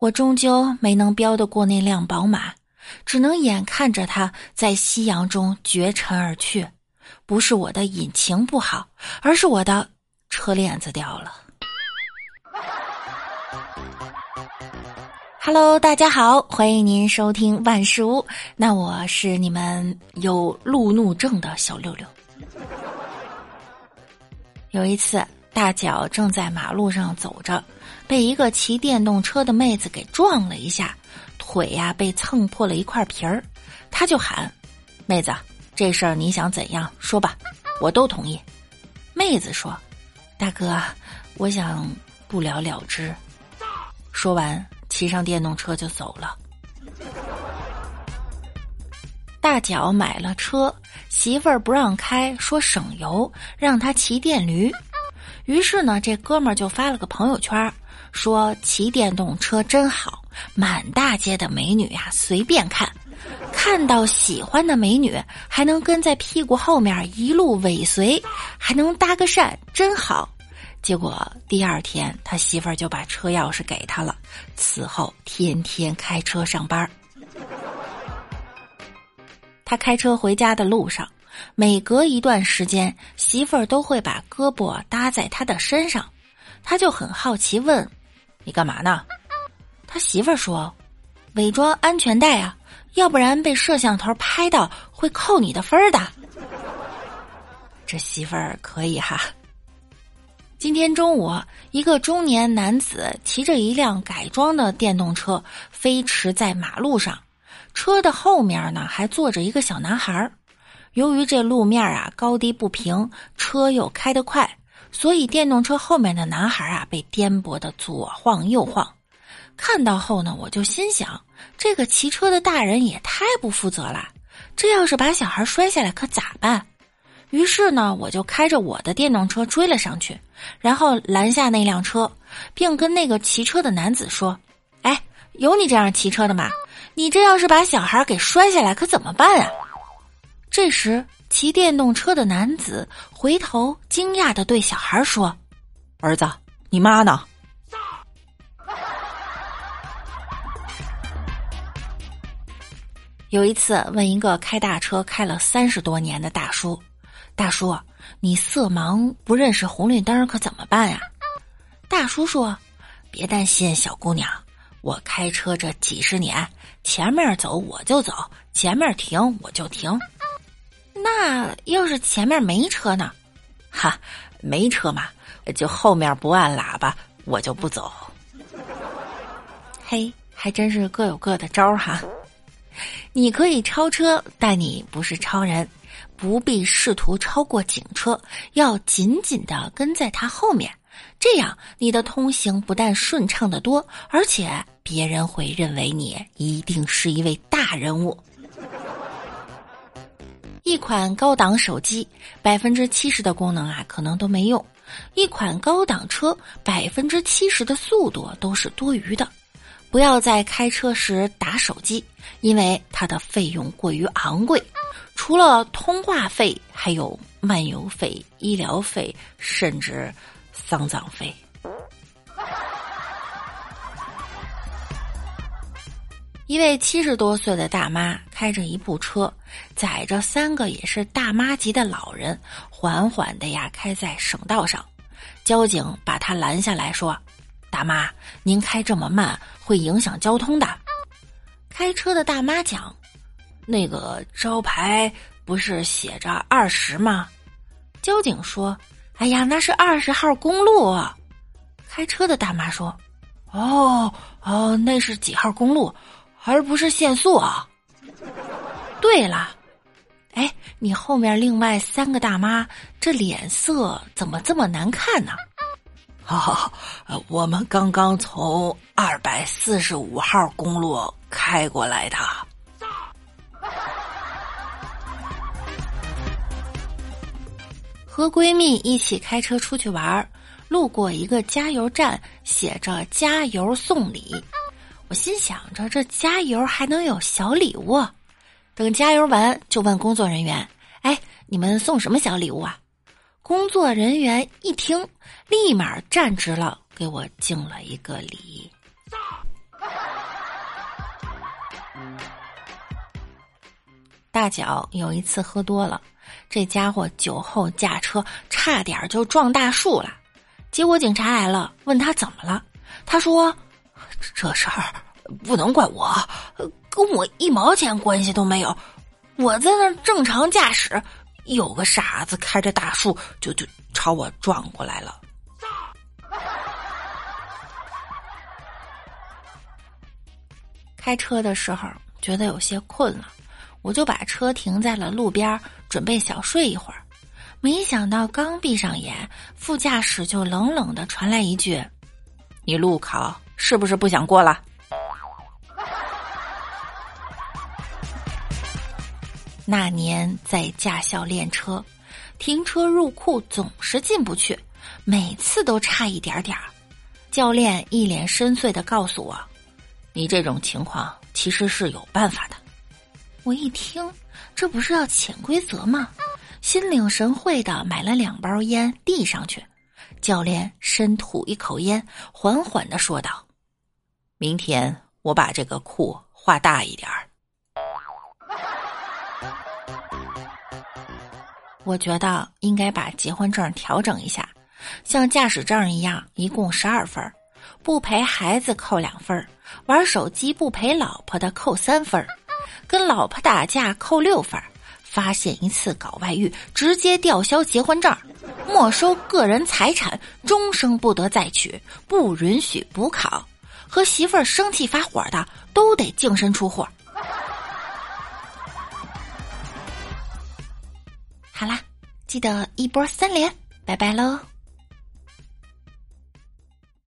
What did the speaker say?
我终究没能飙得过那辆宝马，只能眼看着它在夕阳中绝尘而去。不是我的引擎不好，而是我的车链子掉了。Hello，大家好，欢迎您收听万事屋。那我是你们有路怒症的小六六。有一次，大脚正在马路上走着，被一个骑电动车的妹子给撞了一下，腿呀被蹭破了一块皮儿。他就喊：“妹子，这事儿你想怎样？说吧，我都同意。”妹子说：“大哥，我想不了了之。”说完，骑上电动车就走了。大脚买了车，媳妇儿不让开，说省油，让他骑电驴。于是呢，这哥们儿就发了个朋友圈，说骑电动车真好，满大街的美女呀随便看，看到喜欢的美女还能跟在屁股后面一路尾随，还能搭个讪，真好。结果第二天，他媳妇儿就把车钥匙给他了，此后天天开车上班。他开车回家的路上，每隔一段时间，媳妇儿都会把胳膊搭在他的身上，他就很好奇问：“你干嘛呢？”他媳妇儿说：“伪装安全带啊，要不然被摄像头拍到会扣你的分儿的。”这媳妇儿可以哈。今天中午，一个中年男子骑着一辆改装的电动车飞驰在马路上。车的后面呢，还坐着一个小男孩儿由于这路面啊高低不平，车又开得快，所以电动车后面的男孩啊被颠簸的左晃右晃。看到后呢，我就心想，这个骑车的大人也太不负责了。这要是把小孩摔下来，可咋办？于是呢，我就开着我的电动车追了上去，然后拦下那辆车，并跟那个骑车的男子说：“哎，有你这样骑车的吗？”你这要是把小孩给摔下来，可怎么办啊？这时，骑电动车的男子回头惊讶的对小孩说：“儿子，你妈呢？”有一次，问一个开大车开了三十多年的大叔：“大叔，你色盲不认识红绿灯，可怎么办呀？”大叔说：“别担心，小姑娘。”我开车这几十年，前面走我就走，前面停我就停。那要是前面没车呢？哈，没车嘛，就后面不按喇叭，我就不走。嘿，还真是各有各的招哈。你可以超车，但你不是超人，不必试图超过警车，要紧紧的跟在他后面。这样，你的通行不但顺畅的多，而且别人会认为你一定是一位大人物。一款高档手机，百分之七十的功能啊，可能都没用；一款高档车，百分之七十的速度都是多余的。不要在开车时打手机，因为它的费用过于昂贵，除了通话费，还有漫游费、医疗费，甚至。丧葬费。一位七十多岁的大妈开着一部车，载着三个也是大妈级的老人，缓缓的呀开在省道上。交警把他拦下来说：“大妈，您开这么慢会影响交通的。”开车的大妈讲：“那个招牌不是写着二十吗？”交警说。哎呀，那是二十号公路。开车的大妈说：“哦哦，那是几号公路，而不是限速啊。”对了，哎，你后面另外三个大妈这脸色怎么这么难看呢？哦，我们刚刚从二百四十五号公路开过来的。和闺蜜一起开车出去玩，路过一个加油站，写着“加油送礼”。我心想着，这加油还能有小礼物？等加油完就问工作人员哎你们送什么小礼物啊？工作人员一听立马站直了给我敬了一个礼。大脚有一次喝多了这家伙酒后驾车差点就撞大树了。结果警察来了问他怎么了他说这事儿不能怪我跟我一毛钱关系都没有。我在那正常驾驶，有个傻子开着大树就就朝我撞过来了。”开车的时候觉得有些困了。我就把车停在了路边，准备小睡一会儿。没想到刚闭上眼，副驾驶就冷冷的传来一句：“你路考是不是不想过了？”那年在驾校练车，停车入库总是进不去，每次都差一点点儿。教练一脸深邃的告诉我：“你这种情况其实是有办法的。”我一听，这不是要潜规则吗？心领神会的买了两包烟递上去。教练深吐一口烟，缓缓的说道：“明天我把这个库画大一点儿。”我觉得应该把结婚证调整一下，像驾驶证一样，一共十二分不陪孩子扣两分玩手机不陪老婆的扣三分跟老婆打架扣六分发现一次搞外遇直接吊销结婚证，没收个人财产，终生不得再娶，不允许补考，和媳妇生气发火的都得净身出户。记得一波三连，拜拜喽。